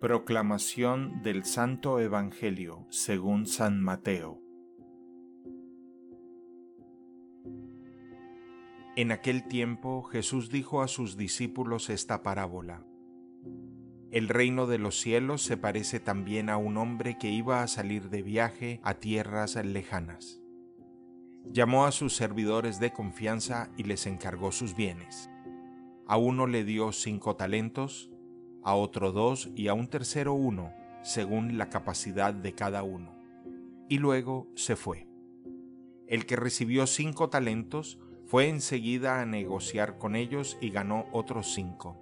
Proclamación del Santo Evangelio según San Mateo En aquel tiempo Jesús dijo a sus discípulos esta parábola. El reino de los cielos se parece también a un hombre que iba a salir de viaje a tierras lejanas. Llamó a sus servidores de confianza y les encargó sus bienes. A uno le dio cinco talentos, a otro dos y a un tercero uno, según la capacidad de cada uno. Y luego se fue. El que recibió cinco talentos fue enseguida a negociar con ellos y ganó otros cinco.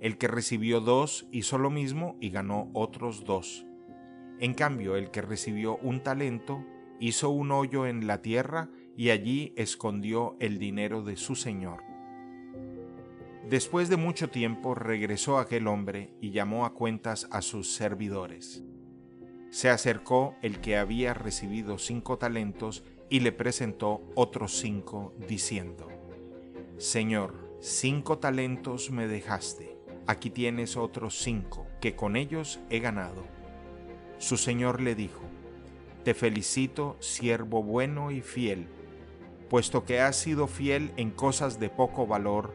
El que recibió dos hizo lo mismo y ganó otros dos. En cambio, el que recibió un talento hizo un hoyo en la tierra y allí escondió el dinero de su señor. Después de mucho tiempo regresó aquel hombre y llamó a cuentas a sus servidores. Se acercó el que había recibido cinco talentos y le presentó otros cinco, diciendo, Señor, cinco talentos me dejaste, aquí tienes otros cinco, que con ellos he ganado. Su señor le dijo, Te felicito, siervo bueno y fiel, puesto que has sido fiel en cosas de poco valor,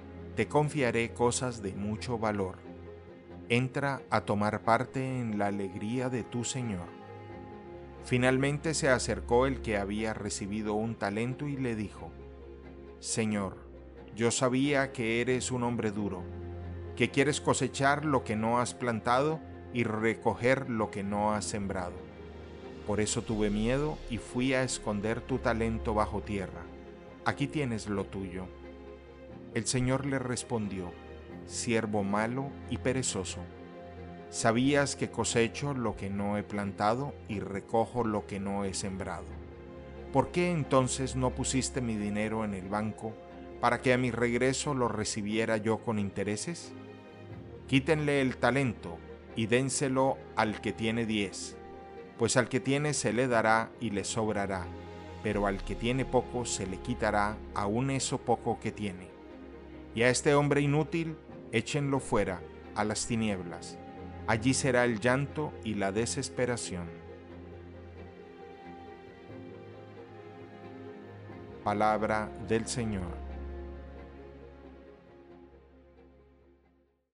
te confiaré cosas de mucho valor. Entra a tomar parte en la alegría de tu Señor. Finalmente se acercó el que había recibido un talento y le dijo, Señor, yo sabía que eres un hombre duro, que quieres cosechar lo que no has plantado y recoger lo que no has sembrado. Por eso tuve miedo y fui a esconder tu talento bajo tierra. Aquí tienes lo tuyo el Señor le respondió, siervo malo y perezoso, sabías que cosecho lo que no he plantado y recojo lo que no he sembrado. ¿Por qué entonces no pusiste mi dinero en el banco para que a mi regreso lo recibiera yo con intereses? Quítenle el talento y dénselo al que tiene diez, pues al que tiene se le dará y le sobrará, pero al que tiene poco se le quitará aún eso poco que tiene y a este hombre inútil échenlo fuera a las tinieblas. Allí será el llanto y la desesperación. Palabra del Señor.